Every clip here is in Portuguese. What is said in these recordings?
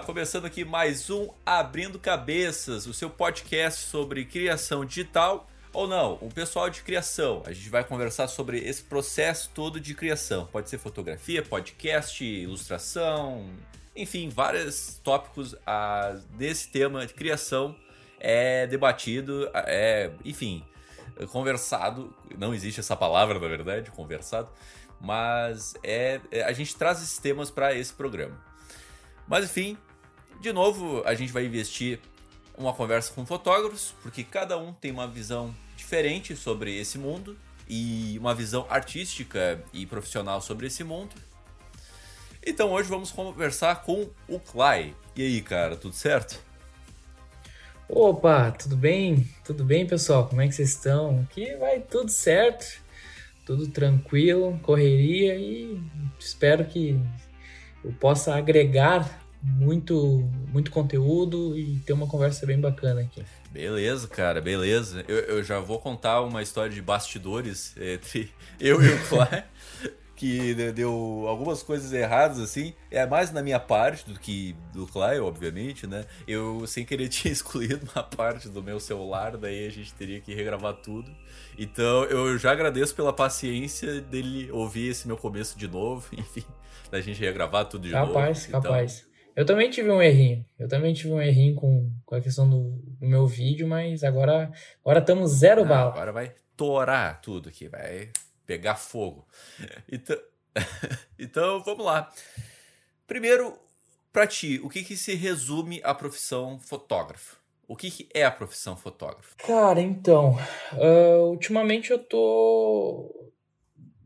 começando aqui mais um Abrindo Cabeças, o seu podcast sobre criação digital ou não, um pessoal de criação. A gente vai conversar sobre esse processo todo de criação. Pode ser fotografia, podcast, ilustração, enfim, vários tópicos ah, desse tema de criação é debatido, é, enfim, conversado. Não existe essa palavra, na verdade, conversado, mas é, é a gente traz esses temas para esse programa. Mas enfim, de novo, a gente vai investir uma conversa com fotógrafos, porque cada um tem uma visão diferente sobre esse mundo e uma visão artística e profissional sobre esse mundo. Então hoje vamos conversar com o Clay. E aí, cara, tudo certo? Opa, tudo bem? Tudo bem, pessoal? Como é que vocês estão? Aqui vai tudo certo, tudo tranquilo, correria e espero que eu possa agregar muito, muito conteúdo e ter uma conversa bem bacana aqui. Beleza, cara, beleza. Eu, eu já vou contar uma história de bastidores entre eu e o Clay que deu algumas coisas erradas, assim. É mais na minha parte do que do Clay, obviamente, né? Eu, sem querer, tinha excluído uma parte do meu celular, daí a gente teria que regravar tudo. Então, eu já agradeço pela paciência dele ouvir esse meu começo de novo, enfim, da gente regravar tudo de capaz, novo. Capaz, capaz. Então... Eu também tive um errinho. Eu também tive um errinho com, com a questão do, do meu vídeo, mas agora agora estamos zero Não, bala. Agora vai torar tudo aqui, vai pegar fogo. Então, então vamos lá. Primeiro, para ti, o que, que se resume a profissão fotógrafo? O que, que é a profissão fotógrafo? Cara, então, uh, ultimamente eu tô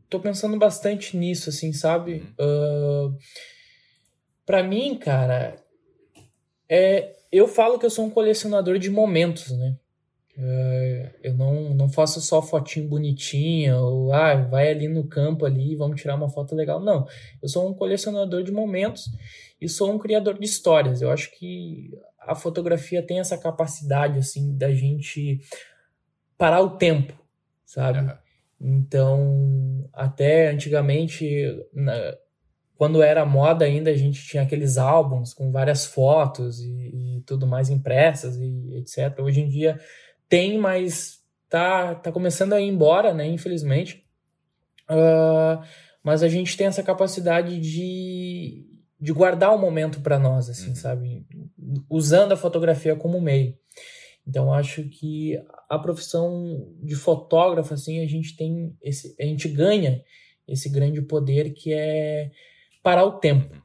tô pensando bastante nisso, assim, sabe? Uhum. Uh, para mim, cara, é eu falo que eu sou um colecionador de momentos, né? É, eu não, não faço só fotinho bonitinha, ou ah, vai ali no campo ali, vamos tirar uma foto legal. Não, eu sou um colecionador de momentos e sou um criador de histórias. Eu acho que a fotografia tem essa capacidade, assim, da gente parar o tempo, sabe? Uhum. Então, até antigamente, na, quando era moda ainda, a gente tinha aqueles álbuns com várias fotos e, e tudo mais impressas e etc. Hoje em dia tem, mas tá, tá começando a ir embora, né? Infelizmente. Uh, mas a gente tem essa capacidade de, de guardar o momento para nós, assim, uhum. sabe? Usando a fotografia como meio. Então acho que a profissão de fotógrafo, assim, a gente tem esse, a gente ganha esse grande poder que é parar o tempo.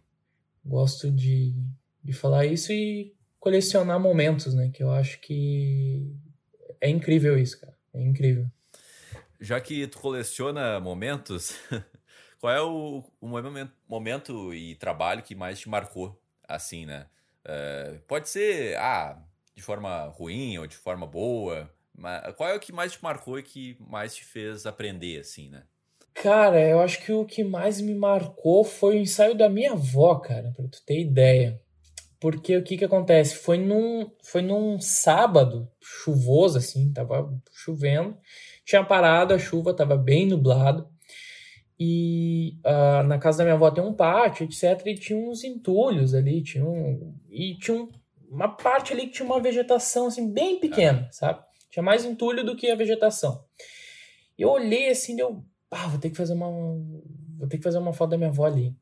Gosto de, de falar isso e colecionar momentos, né? Que eu acho que é incrível isso, cara. É incrível. Já que tu coleciona momentos, qual é o, o momento, momento e trabalho que mais te marcou, assim, né? Uh, pode ser, ah, de forma ruim ou de forma boa, mas qual é o que mais te marcou e que mais te fez aprender, assim, né? Cara, eu acho que o que mais me marcou foi o ensaio da minha avó, cara, pra tu ter ideia. Porque o que que acontece? Foi num, foi num sábado chuvoso, assim, tava chovendo. Tinha parado a chuva, tava bem nublado. E uh, na casa da minha avó tem um pátio, etc. E tinha uns entulhos ali, tinha um, e tinha um, uma parte ali que tinha uma vegetação, assim, bem pequena, sabe? Tinha mais entulho do que a vegetação. Eu olhei assim, eu, ah, vou ter que fazer uma, vou ter que fazer uma foto da minha avó ali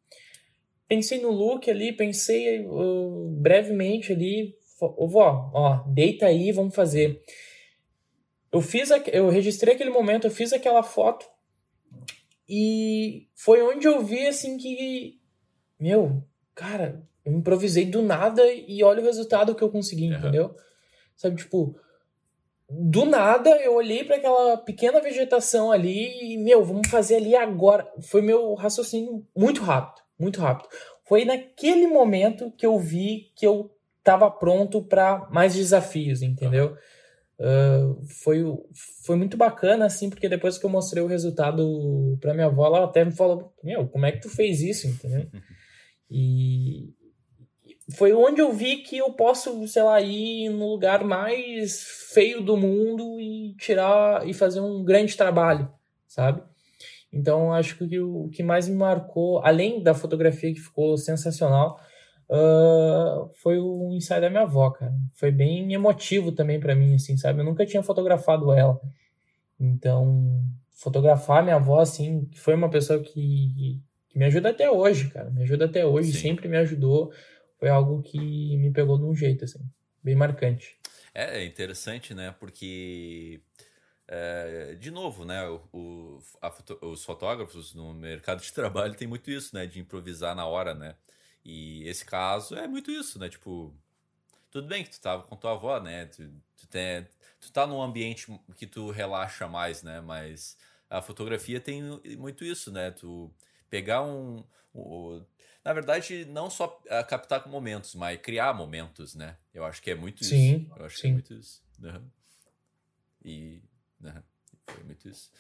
pensei no look ali, pensei uh, brevemente ali, ô vó, ó, deita aí, vamos fazer. Eu fiz, a, eu registrei aquele momento, eu fiz aquela foto e foi onde eu vi assim que, meu, cara, eu improvisei do nada e olha o resultado que eu consegui, uhum. entendeu? Sabe, tipo, do nada eu olhei para aquela pequena vegetação ali e, meu, vamos fazer ali agora. Foi meu raciocínio muito rápido muito rápido. Foi naquele momento que eu vi que eu estava pronto para mais desafios, entendeu? Uh, foi, foi muito bacana, assim, porque depois que eu mostrei o resultado para minha avó, ela até me falou: Meu, como é que tu fez isso, entendeu? E foi onde eu vi que eu posso, sei lá, ir no lugar mais feio do mundo e tirar e fazer um grande trabalho, sabe? Então, acho que o que mais me marcou, além da fotografia que ficou sensacional, uh, foi o ensaio da minha avó, cara. Foi bem emotivo também para mim, assim, sabe? Eu nunca tinha fotografado ela. Então, fotografar minha avó, assim, foi uma pessoa que, que me ajuda até hoje, cara. Me ajuda até hoje, Sim. sempre me ajudou. Foi algo que me pegou de um jeito, assim, bem marcante. É, é interessante, né? Porque é, de novo, né? O, foto, os fotógrafos no mercado de trabalho tem muito isso, né? De improvisar na hora, né? E esse caso é muito isso, né? Tipo, tudo bem que tu tava com tua avó, né? Tu, tu, tem, tu tá num ambiente que tu relaxa mais, né? Mas a fotografia tem muito isso, né? Tu pegar um. um na verdade, não só captar momentos, mas criar momentos, né? Eu acho que é muito sim, isso. Eu acho sim. que é muito isso. Uhum. E né? Foi muito isso.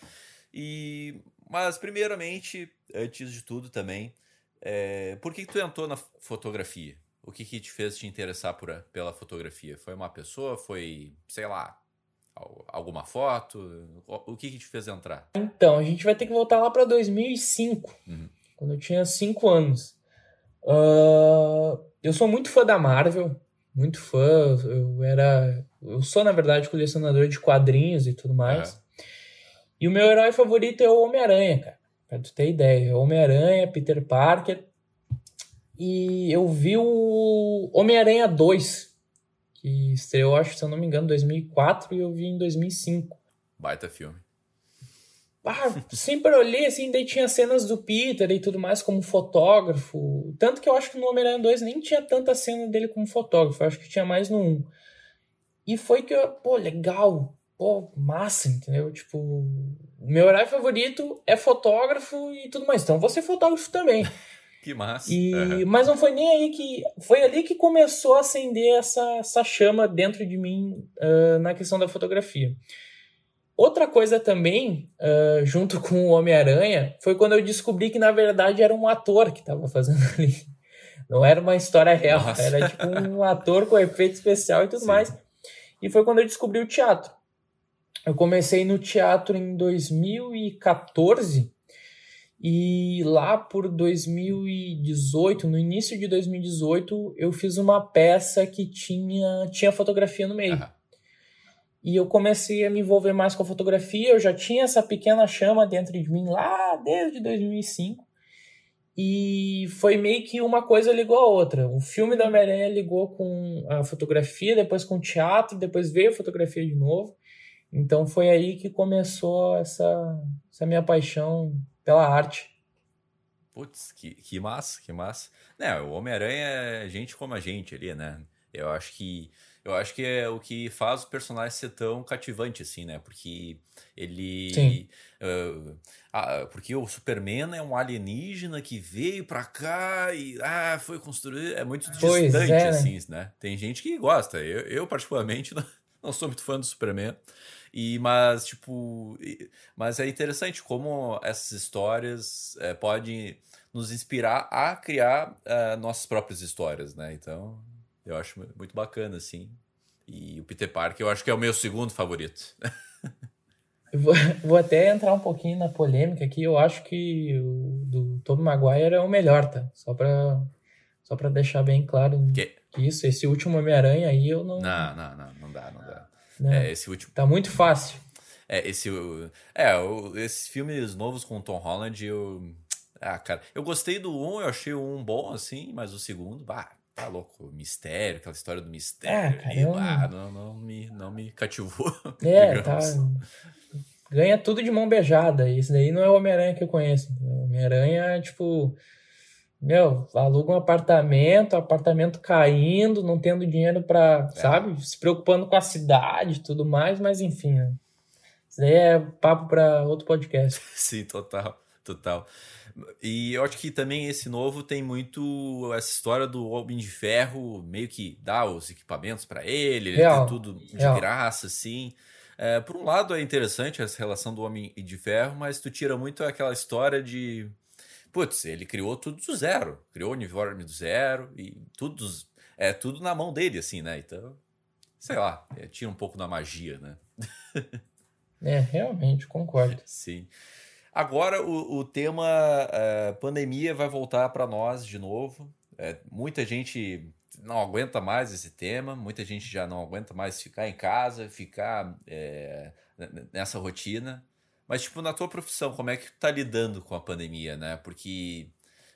E, mas, primeiramente, antes de tudo também, é, por que, que tu entrou na fotografia? O que, que te fez te interessar por, pela fotografia? Foi uma pessoa? Foi, sei lá, alguma foto? O que, que te fez entrar? Então, a gente vai ter que voltar lá para 2005, uhum. quando eu tinha 5 anos. Uh, eu sou muito fã da Marvel, muito fã. Eu era. Eu sou, na verdade, colecionador de quadrinhos e tudo mais. E o meu herói favorito é o Homem-Aranha, cara. Pra tu ter ideia. É Homem-Aranha, Peter Parker. E eu vi o Homem-Aranha 2, que estreou, acho, se eu não me engano, em 2004 e eu vi em 2005. Baita filme. Ah, sempre olhei assim, daí tinha cenas do Peter e tudo mais como fotógrafo. Tanto que eu acho que no Homem-Aranha 2 nem tinha tanta cena dele como fotógrafo, eu acho que tinha mais no 1. E foi que eu, pô, legal, pô, massa, entendeu? Tipo, meu horário favorito é fotógrafo e tudo mais. Então, vou ser fotógrafo também. que massa. E, uhum. Mas não foi nem aí que. Foi ali que começou a acender essa, essa chama dentro de mim uh, na questão da fotografia. Outra coisa também, uh, junto com o Homem-Aranha, foi quando eu descobri que na verdade era um ator que estava fazendo ali. Não era uma história real, Nossa. era tipo um ator com efeito especial e tudo Sim. mais. E foi quando eu descobri o teatro. Eu comecei no teatro em 2014 e lá por 2018, no início de 2018, eu fiz uma peça que tinha, tinha fotografia no meio. Uhum. E eu comecei a me envolver mais com a fotografia. Eu já tinha essa pequena chama dentro de mim lá desde 2005. E foi meio que uma coisa ligou a outra. O filme da Homem-Aranha ligou com a fotografia, depois com o teatro, depois veio a fotografia de novo. Então foi aí que começou essa, essa minha paixão pela arte. Putz, que, que massa, que massa. Né, o Homem-Aranha é gente como a gente ali, né? Eu acho que eu acho que é o que faz o personagem ser tão cativante, assim, né? Porque ele. Uh, ah, porque o Superman é um alienígena que veio pra cá e ah, foi construído. É muito pois distante, é, né? assim, né? Tem gente que gosta. Eu, eu particularmente, não, não sou muito fã do Superman. E, mas, tipo. Mas é interessante como essas histórias é, podem nos inspirar a criar uh, nossas próprias histórias, né? Então, eu acho muito bacana, assim. E o Peter Parker eu acho que é o meu segundo favorito. vou, vou até entrar um pouquinho na polêmica aqui. Eu acho que o do Tobey Maguire é o melhor, tá? Só pra, só pra deixar bem claro que, que isso. Esse último Homem-Aranha aí eu não... Não, não, não. Não dá, não Não. É, esse último... Tá muito fácil. É, esse... É, esses filmes novos com o Tom Holland, eu... Ah, cara, eu gostei do um, eu achei o um bom, assim, mas o segundo, bah, Tá louco, mistério, aquela história do mistério. É, ali, ah, não, não, me, não me cativou. É, tá. Ganha tudo de mão beijada. Isso daí não é o Homem-Aranha que eu conheço. O Homem-Aranha é tipo. Meu, aluga um apartamento, apartamento caindo, não tendo dinheiro para, é. sabe, se preocupando com a cidade e tudo mais, mas enfim. Né? Isso daí é papo para outro podcast. Sim, total, total. E eu acho que também esse novo tem muito essa história do Homem de Ferro, meio que dá os equipamentos para ele, ele Real. tem tudo de Real. graça, assim. É, por um lado é interessante essa relação do Homem de Ferro, mas tu tira muito aquela história de. Putz, ele criou tudo do zero. Criou o uniforme do zero e tudo, é tudo na mão dele, assim, né? Então, sei lá, é, tira um pouco da magia, né? é, realmente, concordo. Sim. Agora o, o tema uh, pandemia vai voltar para nós de novo. é, muita gente não aguenta mais esse tema, muita gente já não aguenta mais ficar em casa, ficar é, nessa rotina. Mas, tipo, na tua profissão, como é que tu tá lidando com a pandemia, né? Porque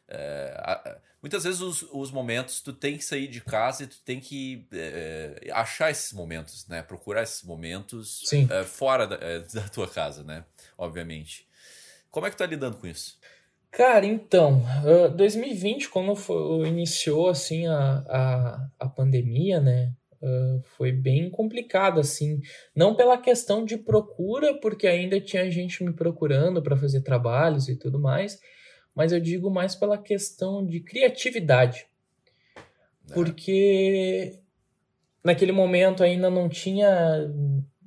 é, muitas vezes os, os, momentos tu tem que sair de casa e tu tem que é, achar esses momentos, né? Procurar esses momentos é, fora da, é, da, tua casa, né? Obviamente. Como é que tu tá lidando com isso? Cara, então, uh, 2020, quando foi, iniciou assim a, a, a pandemia, né? Uh, foi bem complicado, assim. Não pela questão de procura, porque ainda tinha gente me procurando para fazer trabalhos e tudo mais, mas eu digo mais pela questão de criatividade. É. Porque naquele momento ainda não tinha.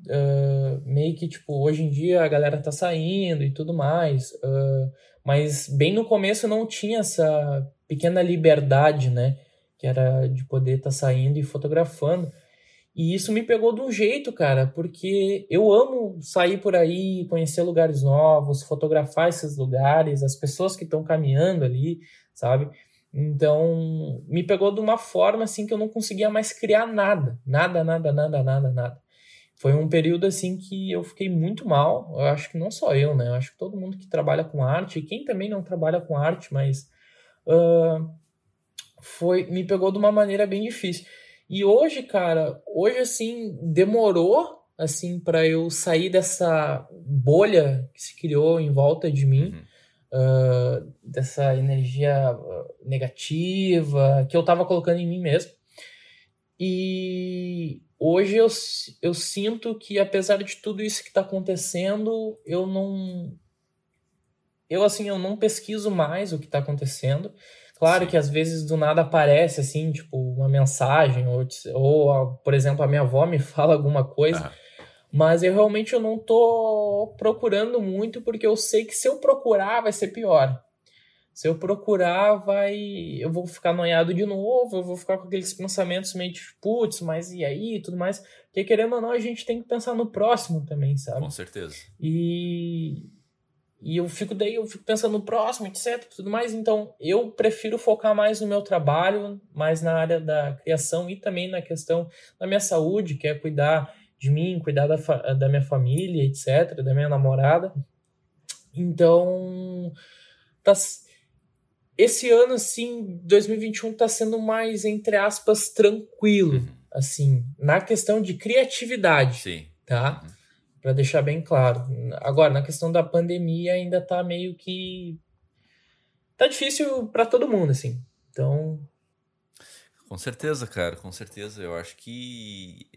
Uh, meio que, tipo, hoje em dia a galera tá saindo e tudo mais. Uh, mas bem no começo não tinha essa pequena liberdade, né? Que era de poder estar tá saindo e fotografando. E isso me pegou de um jeito, cara, porque eu amo sair por aí, conhecer lugares novos, fotografar esses lugares, as pessoas que estão caminhando ali, sabe? Então, me pegou de uma forma assim que eu não conseguia mais criar nada, nada, nada, nada, nada, nada foi um período assim que eu fiquei muito mal. Eu acho que não só eu, né? Eu acho que todo mundo que trabalha com arte, e quem também não trabalha com arte, mas uh, foi me pegou de uma maneira bem difícil. E hoje, cara, hoje assim demorou assim para eu sair dessa bolha que se criou em volta de mim. Uhum. Uh, dessa energia negativa que eu tava colocando em mim mesmo. E hoje eu, eu sinto que, apesar de tudo isso que está acontecendo, eu não. Eu, assim, eu não pesquiso mais o que está acontecendo. Claro que às vezes do nada aparece, assim, tipo, uma mensagem, ou, ou por exemplo, a minha avó me fala alguma coisa. Ah. Mas eu realmente eu não tô procurando muito, porque eu sei que se eu procurar vai ser pior. Se eu procurar, vai. Eu vou ficar noiado de novo, eu vou ficar com aqueles pensamentos meio de putz, mas e aí e tudo mais. Porque querendo ou não, a gente tem que pensar no próximo também, sabe? Com certeza. E. E eu fico daí, eu fico pensando no próximo, etc, tudo mais. Então, eu prefiro focar mais no meu trabalho, mais na área da criação e também na questão da minha saúde, que é cuidar de mim, cuidar da, da minha família, etc, da minha namorada. Então, tá esse ano, assim, 2021 tá sendo mais, entre aspas, tranquilo, uhum. assim, na questão de criatividade. Sim. Tá? Uhum. Para deixar bem claro. Agora, na questão da pandemia, ainda tá meio que. Tá difícil para todo mundo, assim. Então. Com certeza, cara, com certeza. Eu acho que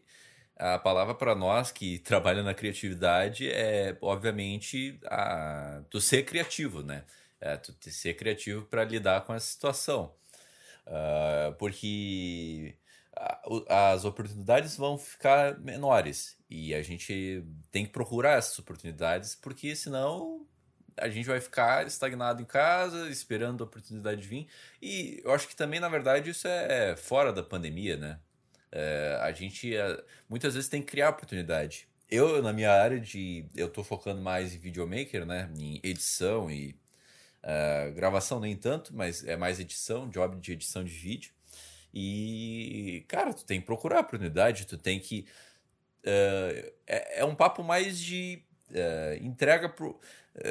a palavra para nós que trabalham na criatividade é, obviamente, a, do ser criativo, né? é, tu ser criativo para lidar com essa situação. Uh, porque as oportunidades vão ficar menores e a gente tem que procurar essas oportunidades porque senão a gente vai ficar estagnado em casa esperando a oportunidade vir e eu acho que também na verdade isso é fora da pandemia né é, a gente é, muitas vezes tem que criar oportunidade eu na minha área de eu tô focando mais em videomaker né em edição e Uh, gravação nem tanto, mas é mais edição, job de edição de vídeo. E, cara, tu tem que procurar oportunidade, tu tem que. Uh, é, é, um papo mais de uh, entrega pro.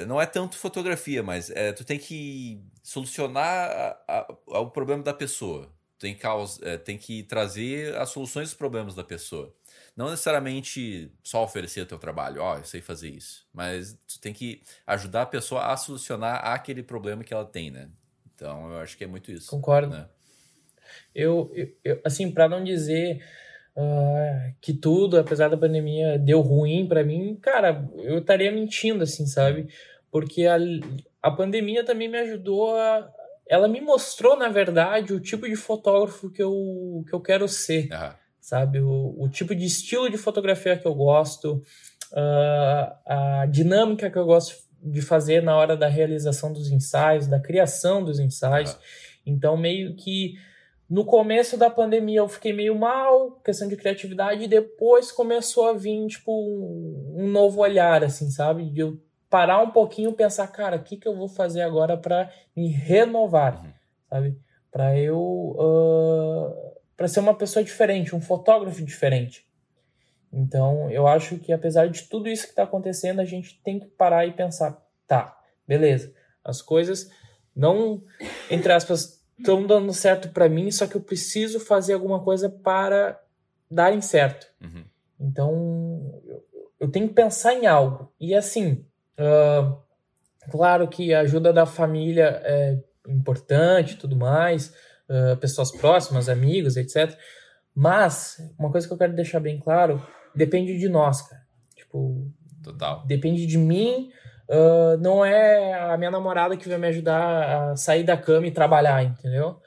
Não é tanto fotografia, mas é, tu tem que solucionar a, a, o problema da pessoa. Tem é, tem que trazer as soluções dos problemas da pessoa. Não necessariamente só oferecer o teu trabalho, ó, oh, eu sei fazer isso. Mas tu tem que ajudar a pessoa a solucionar aquele problema que ela tem, né? Então eu acho que é muito isso. Concordo. Né? Eu, eu, assim, para não dizer uh, que tudo, apesar da pandemia, deu ruim para mim, cara, eu estaria mentindo, assim, sabe? Porque a, a pandemia também me ajudou a. Ela me mostrou, na verdade, o tipo de fotógrafo que eu, que eu quero ser. Uhum sabe? O, o tipo de estilo de fotografia que eu gosto, uh, a dinâmica que eu gosto de fazer na hora da realização dos ensaios, da criação dos ensaios. Ah. Então, meio que no começo da pandemia eu fiquei meio mal, questão de criatividade, e depois começou a vir, tipo, um, novo olhar, assim, sabe? De eu parar um pouquinho e pensar, cara, o que, que eu vou fazer agora para me renovar, uhum. sabe? para eu uh, para ser uma pessoa diferente, um fotógrafo diferente. Então, eu acho que apesar de tudo isso que está acontecendo, a gente tem que parar e pensar, tá, beleza, as coisas não, entre aspas, estão dando certo para mim, só que eu preciso fazer alguma coisa para darem certo. Uhum. Então, eu, eu, tenho que pensar em algo. E assim, uh, claro que a ajuda da família é importante tudo mais, uh, pessoas próximas, amigos, etc. Mas, uma coisa que eu quero deixar bem claro, depende de nós, cara. Tipo, Total. depende de mim. Uh, não é a minha namorada que vai me ajudar a sair da cama e trabalhar, entendeu?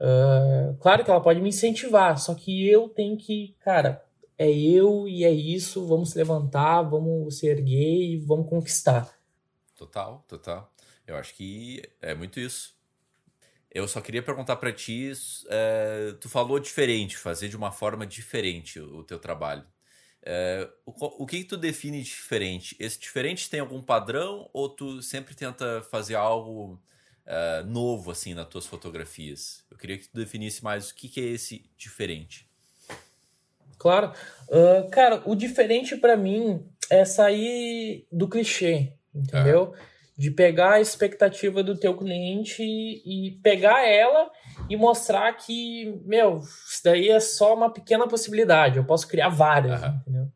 Uh, claro que ela pode me incentivar, só que eu tenho que, cara, é eu e é isso, vamos se levantar, vamos se erguer e vamos conquistar. Total, total. Eu acho que é muito isso. Eu só queria perguntar para ti, é, tu falou diferente, fazer de uma forma diferente o teu trabalho. É, o, o que, que tu define diferente? Esse diferente tem algum padrão ou tu sempre tenta fazer algo é, novo assim nas tuas fotografias? Eu queria que tu definisse mais o que, que é esse diferente. Claro, uh, cara, o diferente para mim é sair do clichê, entendeu? É de pegar a expectativa do teu cliente e, e pegar ela e mostrar que, meu, isso daí é só uma pequena possibilidade, eu posso criar várias, uhum. entendeu?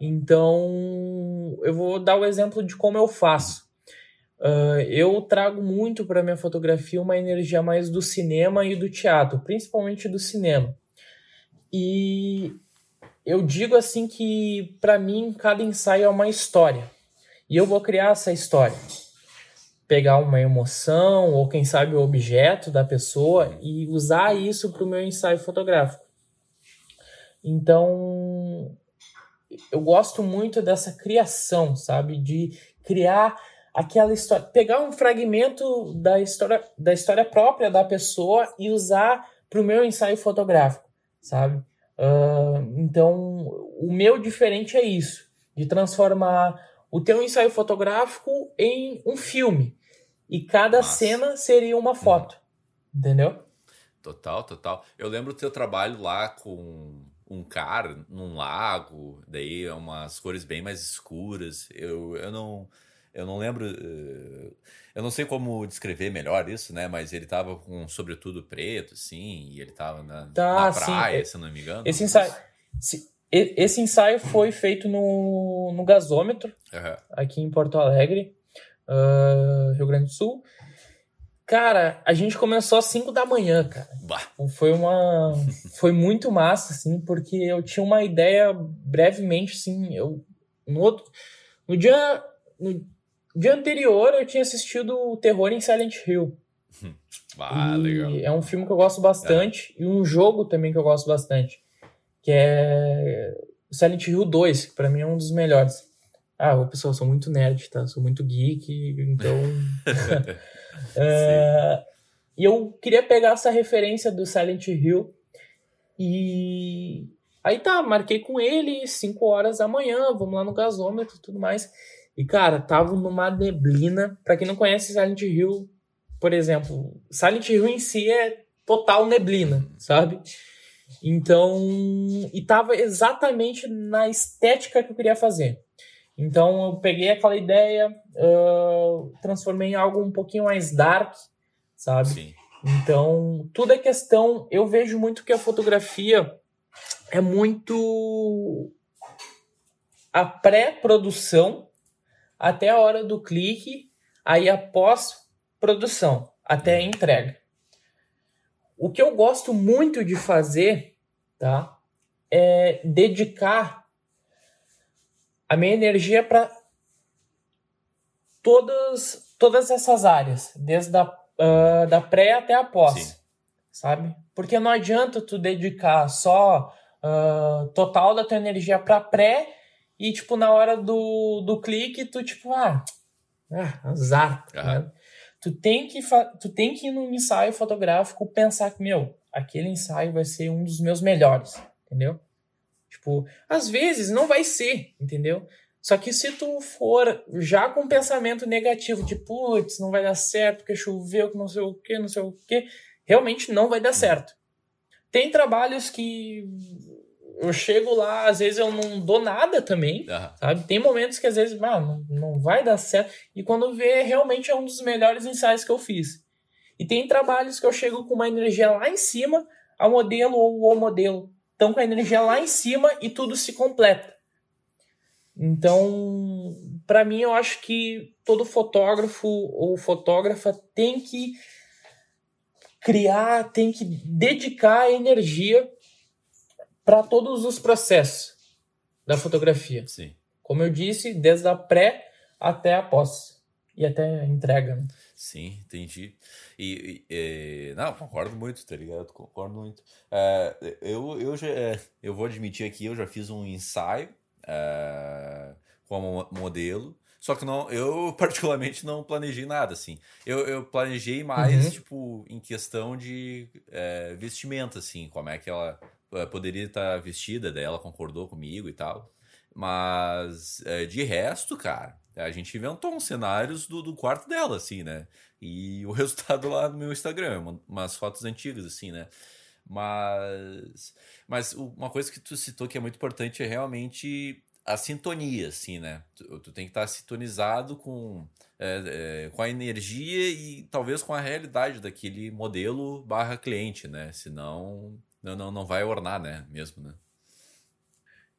Então, eu vou dar o exemplo de como eu faço. Uh, eu trago muito para minha fotografia uma energia mais do cinema e do teatro, principalmente do cinema. E eu digo assim que para mim cada ensaio é uma história. E eu vou criar essa história pegar uma emoção ou quem sabe o objeto da pessoa e usar isso para o meu ensaio fotográfico. Então, eu gosto muito dessa criação, sabe, de criar aquela história, pegar um fragmento da história da história própria da pessoa e usar para o meu ensaio fotográfico, sabe? Uh, então, o meu diferente é isso, de transformar o teu ensaio fotográfico em um filme. E cada Nossa. cena seria uma foto. Entendeu? Total, total. Eu lembro do teu trabalho lá com um cara num lago, daí é umas cores bem mais escuras. Eu, eu não eu não lembro, eh, eu não sei como descrever melhor isso, né? Mas ele tava com um sobretudo preto, assim, e ele tava na, tá, na praia, sim. se não me engano. Esse ensaio, esse ensaio foi feito no, no gasômetro, uhum. aqui em Porto Alegre uh, Rio Grande do Sul. Cara, a gente começou às 5 da manhã, cara. Bah. Foi uma. Foi muito massa, assim, porque eu tinha uma ideia brevemente, assim. Eu, no, outro, no, dia, no dia anterior eu tinha assistido o Terror em Silent Hill. Ah, legal. É um filme que eu gosto bastante. É. E um jogo também que eu gosto bastante. Que é Silent Hill 2, que pra mim é um dos melhores. Ah, pessoal, sou muito nerd, tá? Sou muito geek, então. é, e eu queria pegar essa referência do Silent Hill e. Aí tá, marquei com ele, 5 horas da manhã, vamos lá no gasômetro e tudo mais. E, cara, tava numa neblina. Pra quem não conhece Silent Hill, por exemplo, Silent Hill em si é total neblina, sabe? Então, e tava exatamente na estética que eu queria fazer. Então eu peguei aquela ideia, uh, transformei em algo um pouquinho mais dark, sabe? Sim. Então tudo é questão. Eu vejo muito que a fotografia é muito a pré-produção até a hora do clique, aí a pós-produção até a entrega. O que eu gosto muito de fazer, tá? É dedicar a minha energia para todas, todas essas áreas, desde a uh, da pré até a pós, Sim. sabe? Porque não adianta tu dedicar só uh, total da tua energia para pré e, tipo, na hora do, do clique, tu, tipo, ah, ah azar. Uhum. Né? Tu, tem que tu tem que ir num ensaio fotográfico pensar que, meu, aquele ensaio vai ser um dos meus melhores, entendeu? Tipo, às vezes não vai ser, entendeu? Só que se tu for já com um pensamento negativo de putz, não vai dar certo porque choveu, que não sei o que, não sei o que, realmente não vai dar certo. Tem trabalhos que eu chego lá, às vezes eu não dou nada também, uhum. sabe? Tem momentos que às vezes, ah, não, não vai dar certo. E quando vê, realmente é um dos melhores ensaios que eu fiz. E tem trabalhos que eu chego com uma energia lá em cima, a modelo ou o modelo estão com a energia lá em cima e tudo se completa. Então, para mim, eu acho que todo fotógrafo ou fotógrafa tem que criar, tem que dedicar energia para todos os processos da fotografia. Sim. Como eu disse, desde a pré até a pós e até a entrega. Né? Sim, entendi. E, e, e, não, concordo muito, tá ligado? Concordo muito. Uh, eu, eu, já, eu vou admitir aqui, eu já fiz um ensaio uh, como modelo. Só que não, eu particularmente não planejei nada, assim. Eu, eu planejei mais, uhum. tipo, em questão de é, vestimenta, assim, como é que ela é, poderia estar vestida, daí ela concordou comigo e tal. Mas é, de resto, cara, a gente inventou uns cenários do, do quarto dela, assim, né? E o resultado lá no meu Instagram, umas fotos antigas, assim, né? Mas, mas uma coisa que tu citou que é muito importante é realmente a sintonia, assim, né? Tu, tu tem que estar sintonizado com, é, é, com a energia e talvez com a realidade daquele modelo barra cliente, né? Senão não, não, não vai ornar, né? Mesmo, né?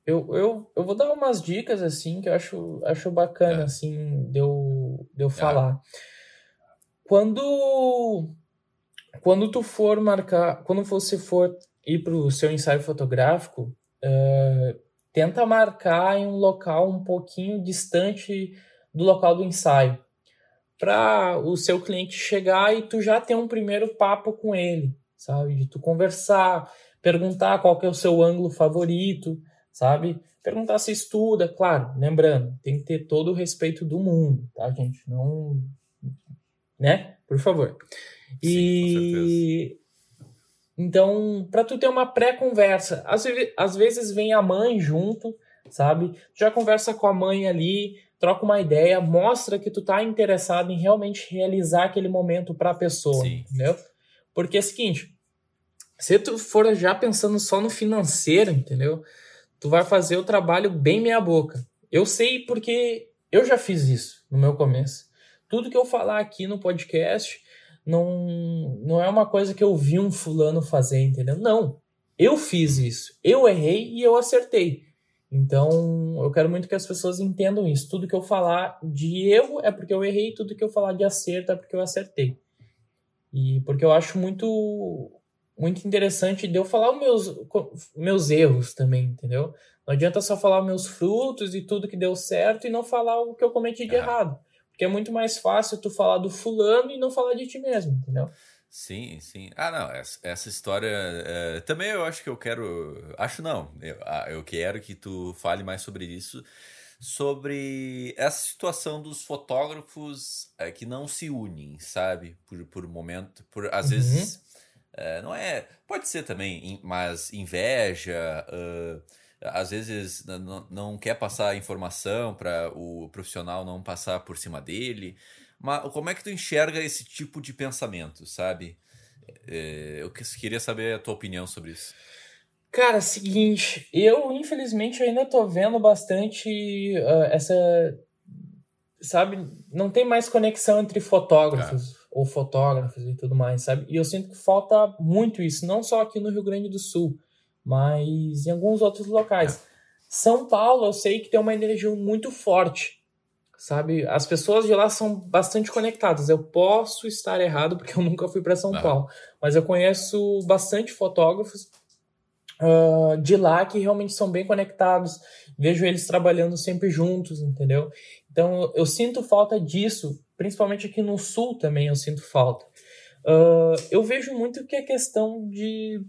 Eu, eu, eu vou dar umas dicas, assim, que eu acho, acho bacana, é. assim, de eu, de eu é. falar. Quando, quando tu for marcar, quando você for ir para o seu ensaio fotográfico, uh, tenta marcar em um local um pouquinho distante do local do ensaio, para o seu cliente chegar e tu já ter um primeiro papo com ele, sabe? De tu conversar, perguntar qual que é o seu ângulo favorito, sabe? Perguntar se estuda, claro, lembrando, tem que ter todo o respeito do mundo, tá, gente? Não, né? Por favor. Sim, e então, para tu ter uma pré-conversa, às, às vezes vem a mãe junto, sabe? Já conversa com a mãe ali, troca uma ideia, mostra que tu tá interessado em realmente realizar aquele momento para a pessoa, Sim. entendeu? Porque é o seguinte, se tu for já pensando só no financeiro, entendeu? Tu vai fazer o trabalho bem meia boca. Eu sei porque eu já fiz isso no meu começo. Tudo que eu falar aqui no podcast, não, não é uma coisa que eu vi um fulano fazer, entendeu? Não. Eu fiz isso. Eu errei e eu acertei. Então, eu quero muito que as pessoas entendam isso. Tudo que eu falar de erro é porque eu errei, tudo que eu falar de acerto é porque eu acertei. E porque eu acho muito muito interessante de eu falar os meus, meus erros também, entendeu? Não adianta só falar meus frutos e tudo que deu certo e não falar o que eu cometi de ah. errado. Porque é muito mais fácil tu falar do fulano e não falar de ti mesmo, entendeu? Sim, sim. Ah, não, essa, essa história. É, também eu acho que eu quero. Acho não. Eu, ah, eu quero que tu fale mais sobre isso. Sobre essa situação dos fotógrafos é, que não se unem, sabe? Por, por momento. Por, às uhum. vezes. É, não é. Pode ser também, mas inveja. Uh, às vezes não, não quer passar informação para o profissional não passar por cima dele. Mas como é que tu enxerga esse tipo de pensamento, sabe? É, eu queria saber a tua opinião sobre isso. Cara, seguinte, eu infelizmente ainda tô vendo bastante uh, essa. Sabe, não tem mais conexão entre fotógrafos ah. ou fotógrafos e tudo mais, sabe? E eu sinto que falta muito isso, não só aqui no Rio Grande do Sul mas em alguns outros locais. É. São Paulo, eu sei que tem uma energia muito forte, sabe? As pessoas de lá são bastante conectadas. Eu posso estar errado porque eu nunca fui para São Paulo, mas eu conheço bastante fotógrafos uh, de lá que realmente são bem conectados. Vejo eles trabalhando sempre juntos, entendeu? Então eu sinto falta disso, principalmente aqui no sul também eu sinto falta. Uh, eu vejo muito que é questão de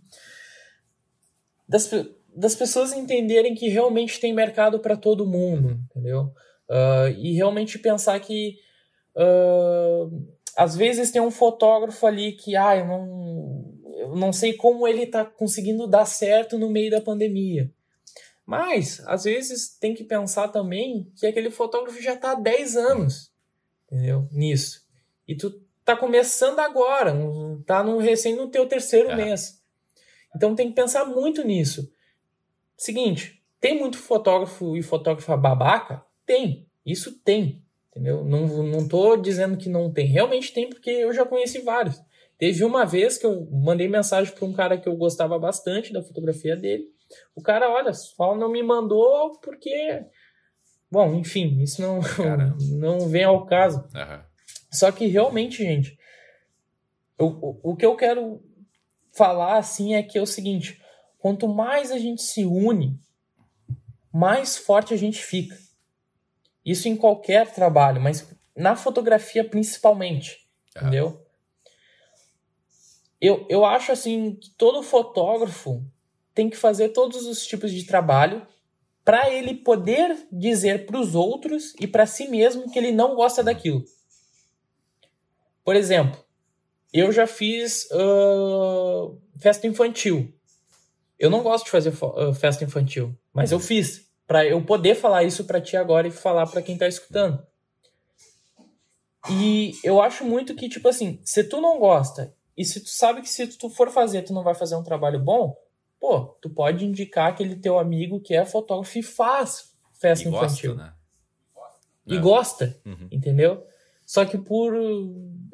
das, das pessoas entenderem que realmente tem mercado para todo mundo, entendeu? Uh, e realmente pensar que uh, às vezes tem um fotógrafo ali que, ah, eu não, eu não sei como ele está conseguindo dar certo no meio da pandemia. Mas, às vezes, tem que pensar também que aquele fotógrafo já está há 10 anos entendeu? nisso. E tu tá começando agora, tá no recém no teu terceiro é. mês. Então tem que pensar muito nisso. Seguinte, tem muito fotógrafo e fotógrafa babaca? Tem, isso tem, entendeu? Não, não tô dizendo que não tem, realmente tem, porque eu já conheci vários. Teve uma vez que eu mandei mensagem para um cara que eu gostava bastante da fotografia dele. O cara, olha, só não me mandou porque. Bom, enfim, isso não, não vem ao caso. Uhum. Só que realmente, gente, eu, o, o que eu quero falar assim é que é o seguinte: quanto mais a gente se une, mais forte a gente fica. Isso em qualquer trabalho, mas na fotografia principalmente, uhum. entendeu? Eu, eu acho assim que todo fotógrafo tem que fazer todos os tipos de trabalho para ele poder dizer para os outros e para si mesmo que ele não gosta daquilo. Por exemplo, eu já fiz uh, festa infantil. Eu não gosto de fazer uh, festa infantil, mas eu fiz para eu poder falar isso para ti agora e falar para quem está escutando. E eu acho muito que tipo assim, se tu não gosta e se tu sabe que se tu for fazer, tu não vai fazer um trabalho bom, pô, tu pode indicar aquele teu amigo que é fotógrafo e faz festa e infantil. Gosta, né? E é. gosta, uhum. entendeu? Só que por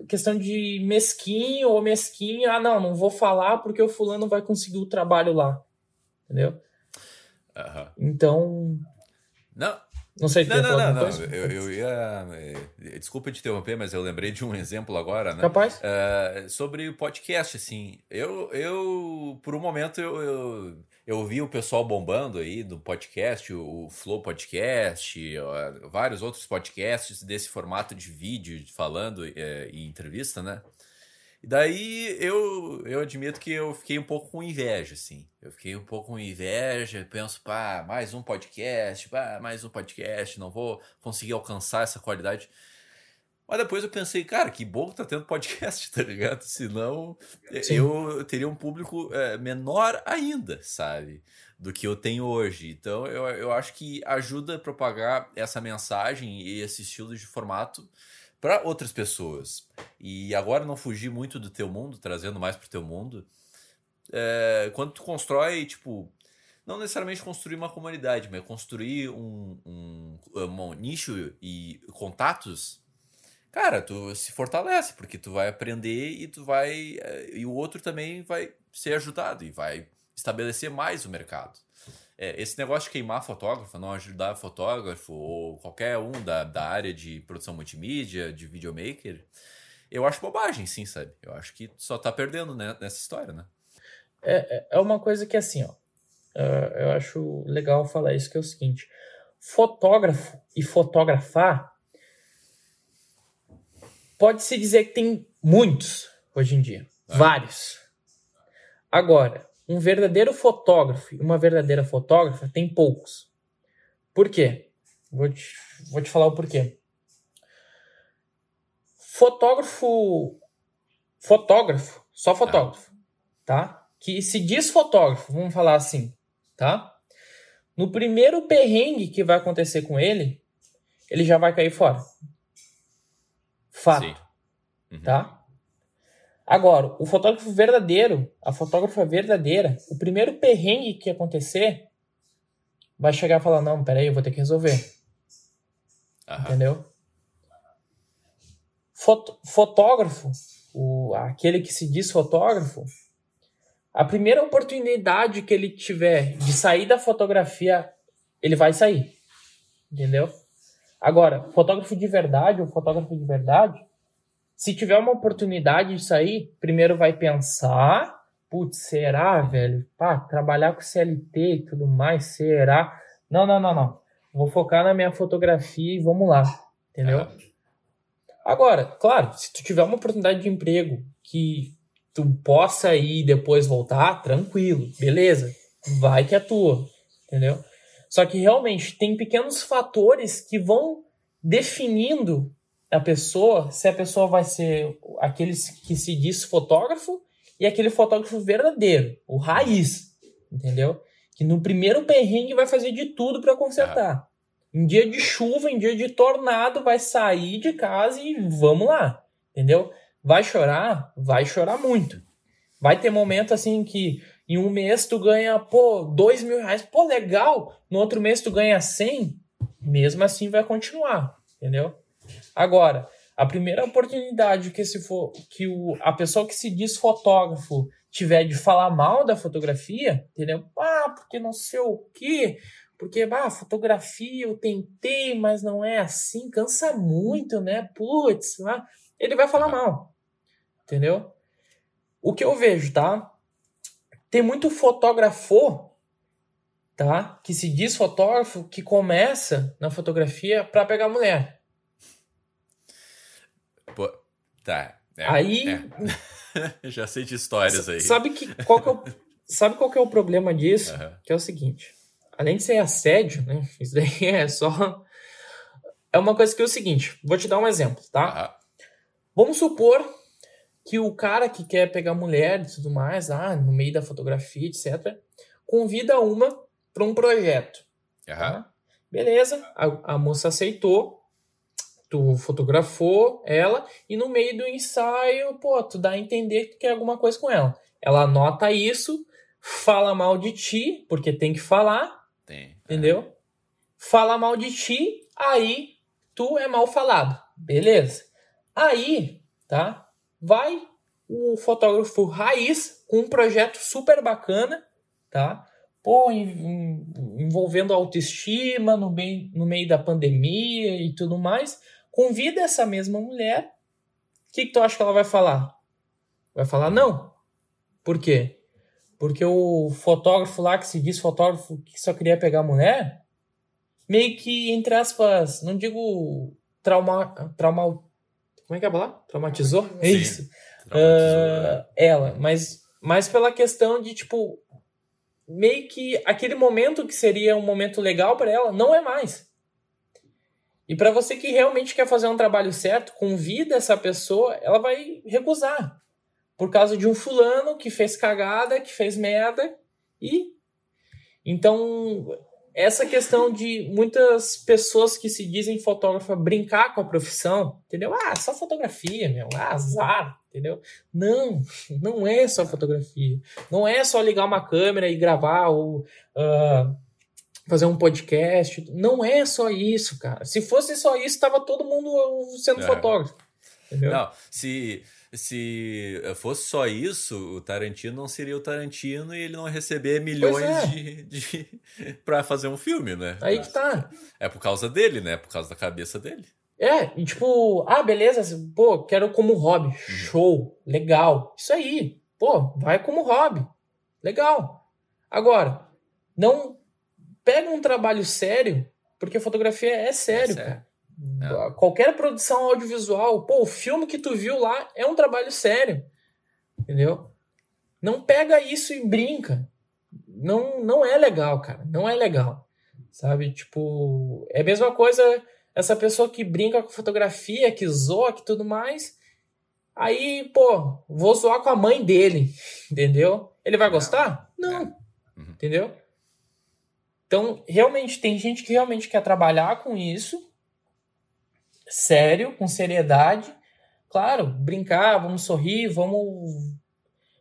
questão de mesquinho ou mesquinha, ah, não, não vou falar porque o fulano vai conseguir o trabalho lá. Entendeu? Uhum. Então. Não, não sei se não, não, não, não. Eu, eu ia. Eh, desculpa te interromper, mas eu lembrei de um exemplo agora, né? Capaz? Uh, sobre o podcast, assim. Eu, eu por um momento, eu, eu, eu vi o pessoal bombando aí do podcast, o Flow Podcast, vários outros podcasts desse formato de vídeo, falando é, e entrevista, né? E daí eu, eu admito que eu fiquei um pouco com inveja, assim. Eu fiquei um pouco com inveja, penso, pá, mais um podcast, pá, mais um podcast, não vou conseguir alcançar essa qualidade. Mas depois eu pensei, cara, que bom que tá tendo podcast, tá ligado? Senão Sim. eu teria um público é, menor ainda, sabe? Do que eu tenho hoje. Então eu, eu acho que ajuda a propagar essa mensagem e esse estilo de formato para outras pessoas. E agora não fugir muito do teu mundo, trazendo mais pro teu mundo. É, quando tu constrói, tipo, não necessariamente construir uma comunidade, mas construir um, um, um nicho e contatos, cara, tu se fortalece, porque tu vai aprender e tu vai. É, e o outro também vai ser ajudado e vai estabelecer mais o mercado é, esse negócio de queimar fotógrafo, não ajudar fotógrafo ou qualquer um da, da área de produção multimídia, de videomaker, eu acho bobagem, sim, sabe? Eu acho que só tá perdendo né, nessa história, né? É, é, é uma coisa que assim, ó, é, eu acho legal falar isso, que é o seguinte, fotógrafo e fotografar pode-se dizer que tem muitos hoje em dia, é. vários. Agora, um verdadeiro fotógrafo e uma verdadeira fotógrafa tem poucos. Por quê? Vou te, vou te falar o porquê. Fotógrafo. Fotógrafo, só fotógrafo, tá? Que se diz fotógrafo, vamos falar assim, tá? No primeiro perrengue que vai acontecer com ele, ele já vai cair fora. Fato. Uhum. Tá? Agora, o fotógrafo verdadeiro, a fotógrafa verdadeira, o primeiro perrengue que acontecer, vai chegar e falar: Não, peraí, eu vou ter que resolver. Aham. Entendeu? Fot fotógrafo, o, aquele que se diz fotógrafo, a primeira oportunidade que ele tiver de sair da fotografia, ele vai sair. Entendeu? Agora, fotógrafo de verdade, o fotógrafo de verdade, se tiver uma oportunidade de sair, primeiro vai pensar, putz, será, velho? Pá, trabalhar com CLT e tudo mais, será? Não, não, não, não. Vou focar na minha fotografia e vamos lá, entendeu? Agora, claro, se tu tiver uma oportunidade de emprego que tu possa ir depois voltar, tranquilo, beleza, vai que é tua, entendeu? Só que realmente tem pequenos fatores que vão definindo a pessoa, se a pessoa vai ser aquele que se diz fotógrafo e aquele fotógrafo verdadeiro, o raiz, entendeu? Que no primeiro perrengue vai fazer de tudo para consertar. É. Em dia de chuva, em dia de tornado, vai sair de casa e vamos lá, entendeu? Vai chorar? Vai chorar muito. Vai ter momento assim que em um mês tu ganha, pô, dois mil reais, pô, legal. No outro mês tu ganha 100, mesmo assim vai continuar, entendeu? Agora, a primeira oportunidade que se for que o, a pessoa que se diz fotógrafo tiver de falar mal da fotografia, entendeu? Ah, porque não sei o quê, porque ah, fotografia eu tentei, mas não é assim, cansa muito, né? Putz, ah, ele vai falar mal, entendeu? O que eu vejo, tá? Tem muito fotógrafo, tá? Que se diz fotógrafo que começa na fotografia para pegar mulher. Pô, tá. É, aí. É. Já sei de histórias aí. Sabe, que, qual, que é o, sabe qual que é o problema disso? Uhum. Que é o seguinte: além de ser assédio, né? Isso daí é só. É uma coisa que é o seguinte: vou te dar um exemplo, tá? Uhum. Vamos supor que o cara que quer pegar mulher e tudo mais, ah, no meio da fotografia, etc., convida uma para um projeto. Uhum. Tá? Beleza, a, a moça aceitou, tu fotografou ela e no meio do ensaio, pô, tu dá a entender que tu quer alguma coisa com ela. Ela anota isso, fala mal de ti, porque tem que falar. Tem. Entendeu? É. Fala mal de ti, aí tu é mal falado. Beleza. Aí, tá? Vai o fotógrafo raiz com um projeto super bacana, tá? Pô, envolvendo autoestima no meio, no meio da pandemia e tudo mais Convida essa mesma mulher. O que, que tu acha que ela vai falar? Vai falar não. Por quê? Porque o fotógrafo lá que se diz fotógrafo que só queria pegar a mulher, meio que, entre aspas, não digo trauma. trauma como é que é lá? Traumatizou? É isso. Uh, ela, mas, mas pela questão de, tipo, meio que aquele momento que seria um momento legal para ela, não é mais. E para você que realmente quer fazer um trabalho certo, convida essa pessoa, ela vai recusar. Por causa de um fulano que fez cagada, que fez merda e então essa questão de muitas pessoas que se dizem fotógrafa brincar com a profissão, entendeu? Ah, só fotografia, meu, ah, azar, entendeu? Não, não é só fotografia. Não é só ligar uma câmera e gravar ou uh, fazer um podcast. Não é só isso, cara. Se fosse só isso, tava todo mundo sendo é. fotógrafo. Entendeu? Não, se, se fosse só isso, o Tarantino não seria o Tarantino e ele não receber milhões é. de, de para fazer um filme, né? Aí que tá. É por causa dele, né? Por causa da cabeça dele. É, e tipo, ah, beleza, pô, quero como hobby. Uhum. Show, legal. Isso aí. Pô, vai como hobby. Legal. Agora, não pega um trabalho sério, porque fotografia é sério, é sério. cara. É. Qualquer produção audiovisual, pô, o filme que tu viu lá é um trabalho sério. Entendeu? Não pega isso e brinca. Não, não é legal, cara. Não é legal. Sabe? Tipo, é a mesma coisa essa pessoa que brinca com fotografia, que zoa, que tudo mais. Aí, pô, vou zoar com a mãe dele. Entendeu? Ele vai gostar? Não. É. Uhum. Entendeu? Então, realmente, tem gente que realmente quer trabalhar com isso, sério, com seriedade. Claro, brincar, vamos sorrir, vamos.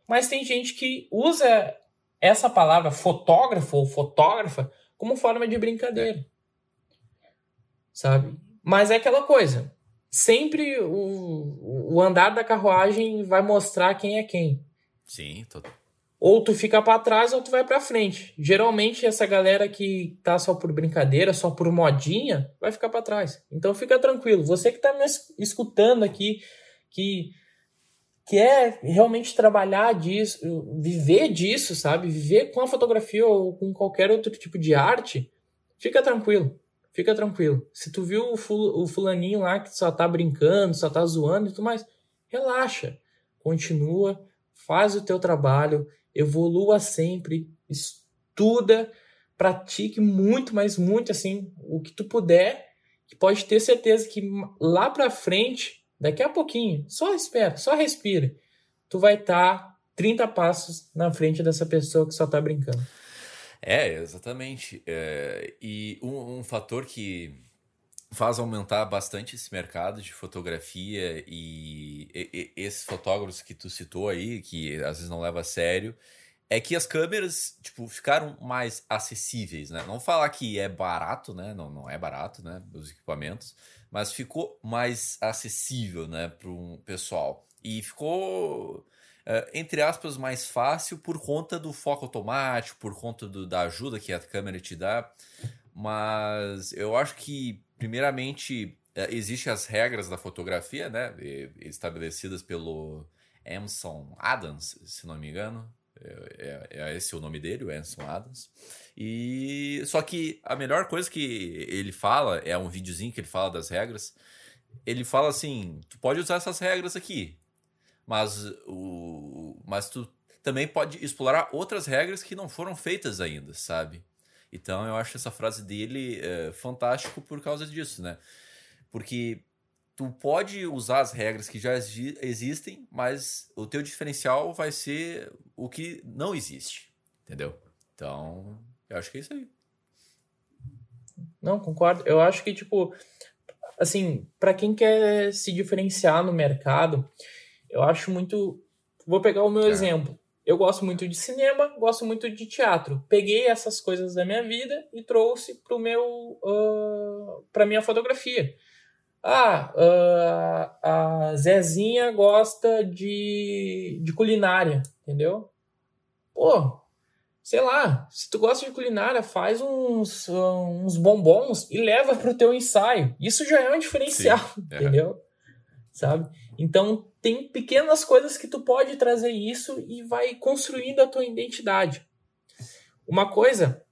Mas tem gente que usa essa palavra fotógrafo ou fotógrafa como forma de brincadeira. Sabe? Mas é aquela coisa. Sempre o, o andar da carruagem vai mostrar quem é quem. Sim, tô, ou tu fica para trás ou tu vai para frente. Geralmente essa galera que tá só por brincadeira, só por modinha, vai ficar para trás. Então fica tranquilo. Você que tá me escutando aqui que quer realmente trabalhar disso, viver disso, sabe? Viver com a fotografia ou com qualquer outro tipo de arte, fica tranquilo. Fica tranquilo. Se tu viu o fulaninho lá que só tá brincando, só tá zoando e tudo mais, relaxa. Continua, faz o teu trabalho evolua sempre, estuda, pratique muito, mas muito assim, o que tu puder, que pode ter certeza que lá para frente, daqui a pouquinho, só espera, só respira, tu vai estar tá 30 passos na frente dessa pessoa que só tá brincando. É, exatamente. É, e um, um fator que faz aumentar bastante esse mercado de fotografia e, e, e, esses fotógrafos que tu citou aí, que às vezes não leva a sério, é que as câmeras, tipo, ficaram mais acessíveis, né? Não falar que é barato, né? Não, não é barato, né? Os equipamentos, mas ficou mais acessível, né, para um pessoal. E ficou, uh, entre aspas, mais fácil por conta do foco automático, por conta do, da ajuda que a câmera te dá. Mas eu acho que, primeiramente, uh, existem as regras da fotografia, né? Estabelecidas pelo Emerson Adams, se não me engano. É, é, é, esse o nome dele, o Anson Adams. E só que a melhor coisa que ele fala é um videozinho que ele fala das regras. Ele fala assim: tu pode usar essas regras aqui, mas o mas tu também pode explorar outras regras que não foram feitas ainda, sabe? Então eu acho essa frase dele é, fantástico por causa disso, né? Porque tu pode usar as regras que já existem, mas o teu diferencial vai ser o que não existe, entendeu? Então, eu acho que é isso aí. Não, concordo. Eu acho que, tipo, assim, para quem quer se diferenciar no mercado, eu acho muito. Vou pegar o meu é. exemplo. Eu gosto muito de cinema, gosto muito de teatro. Peguei essas coisas da minha vida e trouxe para o meu, uh, para minha fotografia. Ah, uh, a Zezinha gosta de, de culinária, entendeu? Pô, sei lá, se tu gosta de culinária, faz uns, uns bombons e leva pro teu ensaio. Isso já é um diferencial, Sim, é. entendeu? Sabe? Então, tem pequenas coisas que tu pode trazer isso e vai construindo a tua identidade. Uma coisa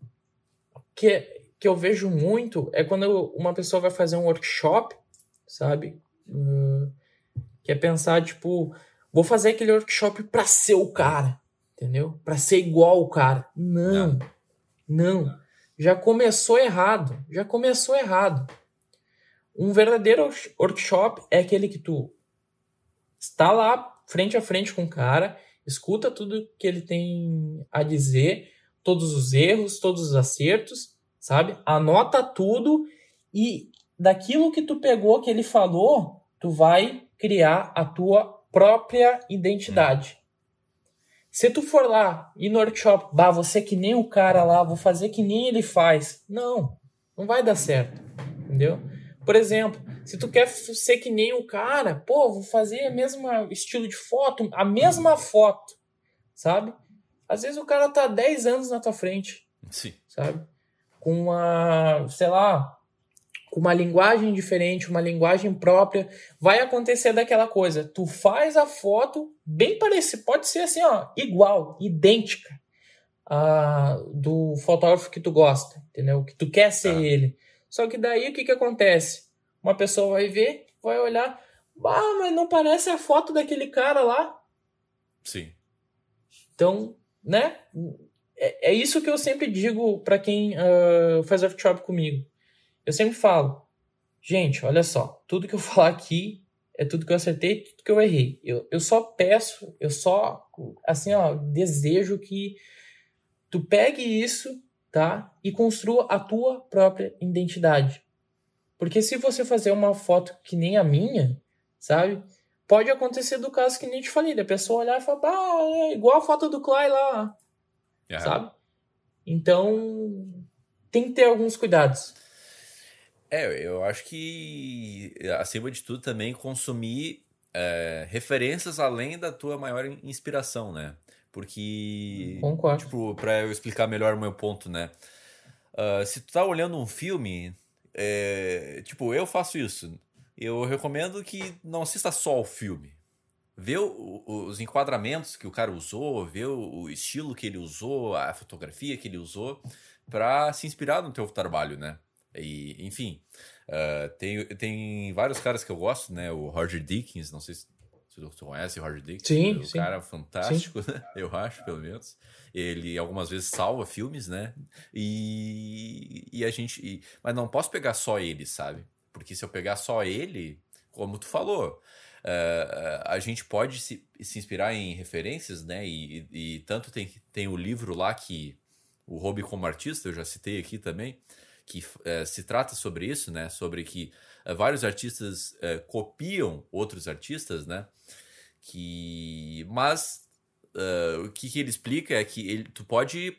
que, que eu vejo muito é quando uma pessoa vai fazer um workshop sabe? Uh, que é pensar, tipo, vou fazer aquele workshop para ser o cara, entendeu? Para ser igual o cara. Não, não, não. Já começou errado. Já começou errado. Um verdadeiro workshop é aquele que tu está lá frente a frente com o cara, escuta tudo que ele tem a dizer, todos os erros, todos os acertos, sabe? Anota tudo e daquilo que tu pegou, que ele falou, tu vai criar a tua própria identidade. Se tu for lá e no workshop, bah, você que nem o cara lá, vou fazer que nem ele faz. Não, não vai dar certo. Entendeu? Por exemplo, se tu quer ser que nem o cara, pô, vou fazer a mesma estilo de foto, a mesma foto, sabe? Às vezes o cara tá 10 anos na tua frente. Sim. Sabe? Com uma, sei lá, com uma linguagem diferente, uma linguagem própria, vai acontecer daquela coisa. Tu faz a foto bem parecida, pode ser assim, ó, igual, idêntica a do fotógrafo que tu gosta, entendeu? Que tu quer ser ah. ele. Só que daí o que que acontece? Uma pessoa vai ver, vai olhar, ah, mas não parece a foto daquele cara lá. Sim. Então, né? É, é isso que eu sempre digo para quem uh, faz workshop comigo eu sempre falo, gente, olha só, tudo que eu falar aqui é tudo que eu acertei, tudo que eu errei. Eu, eu só peço, eu só, assim, ó, desejo que tu pegue isso, tá? E construa a tua própria identidade. Porque se você fazer uma foto que nem a minha, sabe? Pode acontecer do caso que nem te falei, da pessoa olhar e falar, ah, é igual a foto do Clay lá, uhum. sabe? Então, tem que ter alguns cuidados. É, eu acho que, acima de tudo, também consumir é, referências além da tua maior inspiração, né? Porque, Concordo. tipo, pra eu explicar melhor o meu ponto, né? Uh, se tu tá olhando um filme, é, tipo, eu faço isso. Eu recomendo que não assista só o filme. Vê o, os enquadramentos que o cara usou, vê o, o estilo que ele usou, a fotografia que ele usou, para se inspirar no teu trabalho, né? E, enfim, uh, tem, tem vários caras que eu gosto, né? O Roger Dickens, não sei se você conhece o Roger Dickens. Sim, um sim. cara fantástico, sim. né? Eu acho, pelo menos. Ele algumas vezes salva filmes, né? E, e a gente. E, mas não posso pegar só ele, sabe? Porque se eu pegar só ele, como tu falou, Uh, a gente pode se, se inspirar em referências, né? E, e, e, tanto tem, tem o livro lá que o Hobby como Artista, eu já citei aqui também, que é, se trata sobre isso, né? Sobre que é, vários artistas copiam outros artistas, né? Que, mas uh, o que, que, ele explica é que ele, tu pode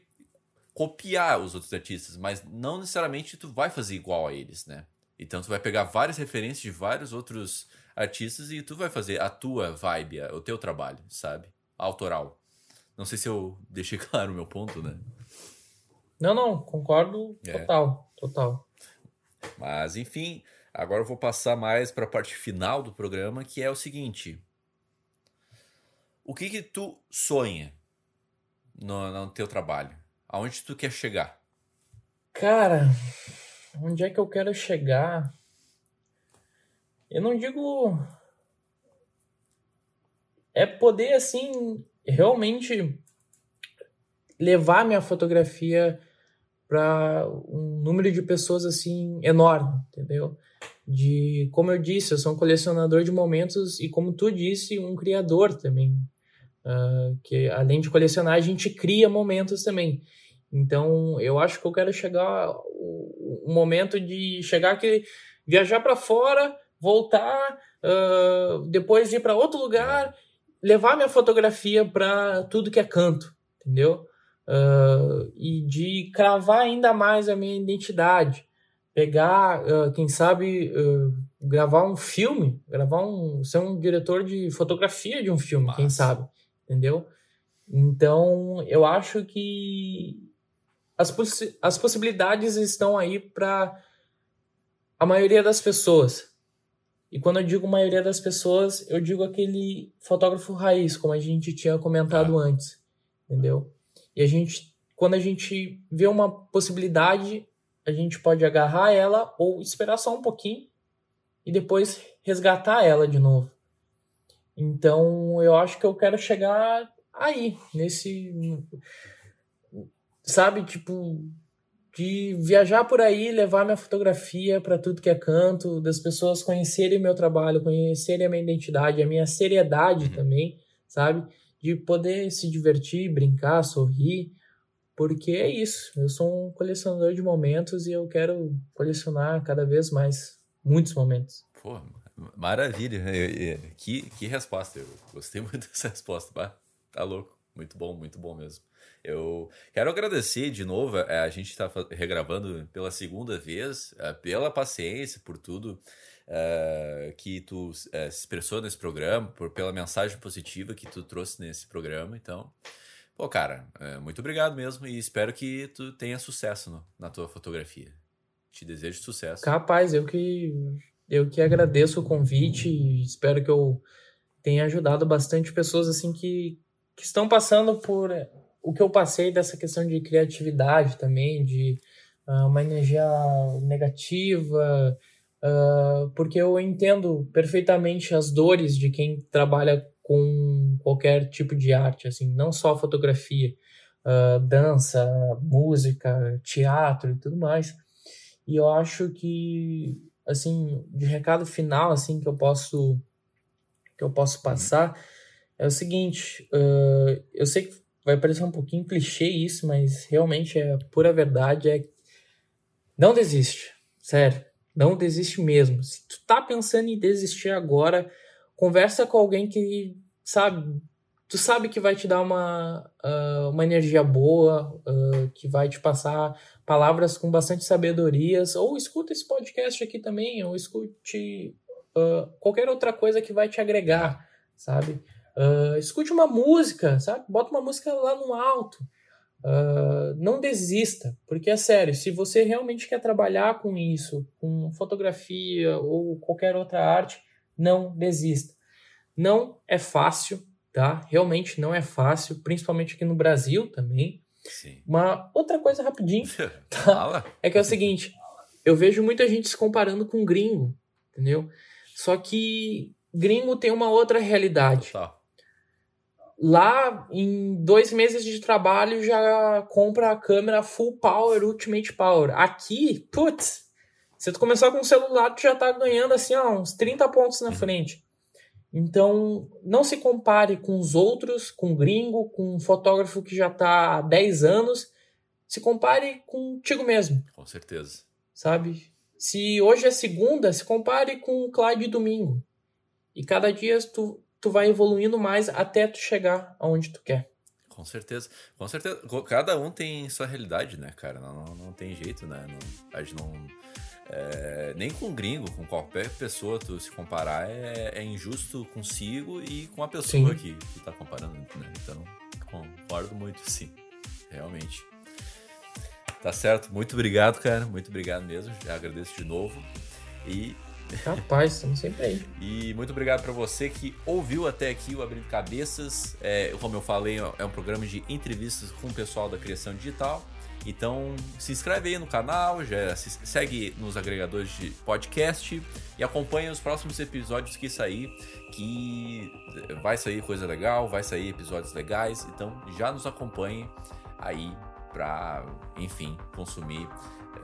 copiar os outros artistas, mas não necessariamente tu vai fazer igual a eles, né? Então tu vai pegar várias referências de vários outros artistas e tu vai fazer a tua vibe, o teu trabalho, sabe? Autoral. Não sei se eu deixei claro o meu ponto, né? Não, não, concordo é. total, total. Mas enfim, agora eu vou passar mais para a parte final do programa, que é o seguinte: o que que tu sonha no, no teu trabalho? Aonde tu quer chegar? Cara, onde é que eu quero chegar? Eu não digo. É poder, assim, realmente levar minha fotografia para um número de pessoas, assim, enorme, entendeu? De, como eu disse, eu sou um colecionador de momentos e, como tu disse, um criador também. Uh, que além de colecionar, a gente cria momentos também. Então, eu acho que eu quero chegar o, momento de chegar aqui, viajar para fora, voltar, uh, depois ir para outro lugar, levar minha fotografia para tudo que é canto, entendeu? Uh, e de cravar ainda mais a minha identidade, pegar, uh, quem sabe, gravar um filme, gravar um, ser um diretor de fotografia de um filme, Massa. quem sabe, entendeu? Então, eu acho que as, possi as possibilidades estão aí para a maioria das pessoas. E quando eu digo maioria das pessoas, eu digo aquele fotógrafo raiz, como a gente tinha comentado ah. antes, entendeu? E a gente, quando a gente vê uma possibilidade, a gente pode agarrar ela ou esperar só um pouquinho e depois resgatar ela de novo. Então, eu acho que eu quero chegar aí, nesse sabe, tipo, de viajar por aí, levar minha fotografia para tudo que é canto, das pessoas conhecerem meu trabalho, conhecerem a minha identidade, a minha seriedade uhum. também, sabe? De poder se divertir, brincar, sorrir, porque é isso. Eu sou um colecionador de momentos e eu quero colecionar cada vez mais muitos momentos. Pô, maravilha. Que, que resposta. Eu gostei muito dessa resposta. Tá louco. Muito bom, muito bom mesmo. Eu quero agradecer de novo, é, a gente está regravando pela segunda vez, é, pela paciência, por tudo uh, que tu uh, se expressou nesse programa, por, pela mensagem positiva que tu trouxe nesse programa. Então, pô, cara, uh, muito obrigado mesmo e espero que tu tenha sucesso no, na tua fotografia. Te desejo sucesso. Capaz, eu que, eu que agradeço o convite e espero que eu tenha ajudado bastante pessoas assim que, que estão passando por o que eu passei dessa questão de criatividade também, de uh, uma energia negativa, uh, porque eu entendo perfeitamente as dores de quem trabalha com qualquer tipo de arte, assim, não só fotografia, uh, dança, música, teatro e tudo mais. E eu acho que, assim, de recado final, assim, que eu posso que eu posso passar é o seguinte, eu sei que vai parecer um pouquinho clichê isso, mas realmente é pura verdade, é não desiste, sério, não desiste mesmo. Se tu tá pensando em desistir agora, conversa com alguém que sabe, tu sabe que vai te dar uma, uh, uma energia boa, uh, que vai te passar palavras com bastante sabedorias, ou escuta esse podcast aqui também, ou escute uh, qualquer outra coisa que vai te agregar, sabe? Escute uma música, sabe? Bota uma música lá no alto. Não desista, porque é sério, se você realmente quer trabalhar com isso, com fotografia ou qualquer outra arte, não desista. Não é fácil, tá? Realmente não é fácil, principalmente aqui no Brasil também. Sim. Uma outra coisa rapidinho tá? é que é o seguinte, eu vejo muita gente se comparando com gringo, entendeu? Só que gringo tem uma outra realidade. Lá, em dois meses de trabalho, já compra a câmera full power, ultimate power. Aqui, putz, se tu começar com o celular, tu já tá ganhando assim, ó, uns 30 pontos na frente. Então, não se compare com os outros, com gringo, com um fotógrafo que já tá há 10 anos. Se compare contigo mesmo. Com certeza. sabe? Se hoje é segunda, se compare com o Clyde domingo. E cada dia tu, tu vai evoluindo mais até tu chegar aonde tu quer. Com certeza, com certeza. Cada um tem sua realidade, né, cara? Não, não, não tem jeito, né? Não, a gente não. É, nem com gringo, com qualquer pessoa tu se comparar é, é injusto consigo e com a pessoa que, que tá comparando, né? Então, concordo muito, sim. Realmente. Tá certo. Muito obrigado, cara. Muito obrigado mesmo. Já agradeço de novo. E Rapaz, estamos sempre aí. E muito obrigado para você que ouviu até aqui o Abrindo Cabeças. É, como eu falei, é um programa de entrevistas com o pessoal da criação digital. Então se inscreve aí no canal, já segue nos agregadores de podcast e acompanha os próximos episódios que sair, que vai sair coisa legal, vai sair episódios legais. Então já nos acompanhe aí para, enfim, consumir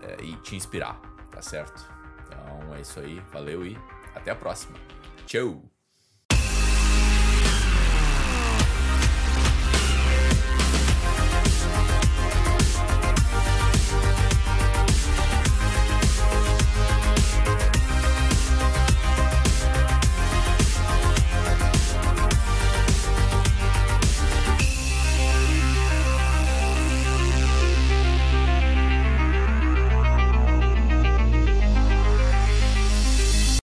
é, e te inspirar, tá certo? Então é isso aí, valeu e até a próxima. Tchau!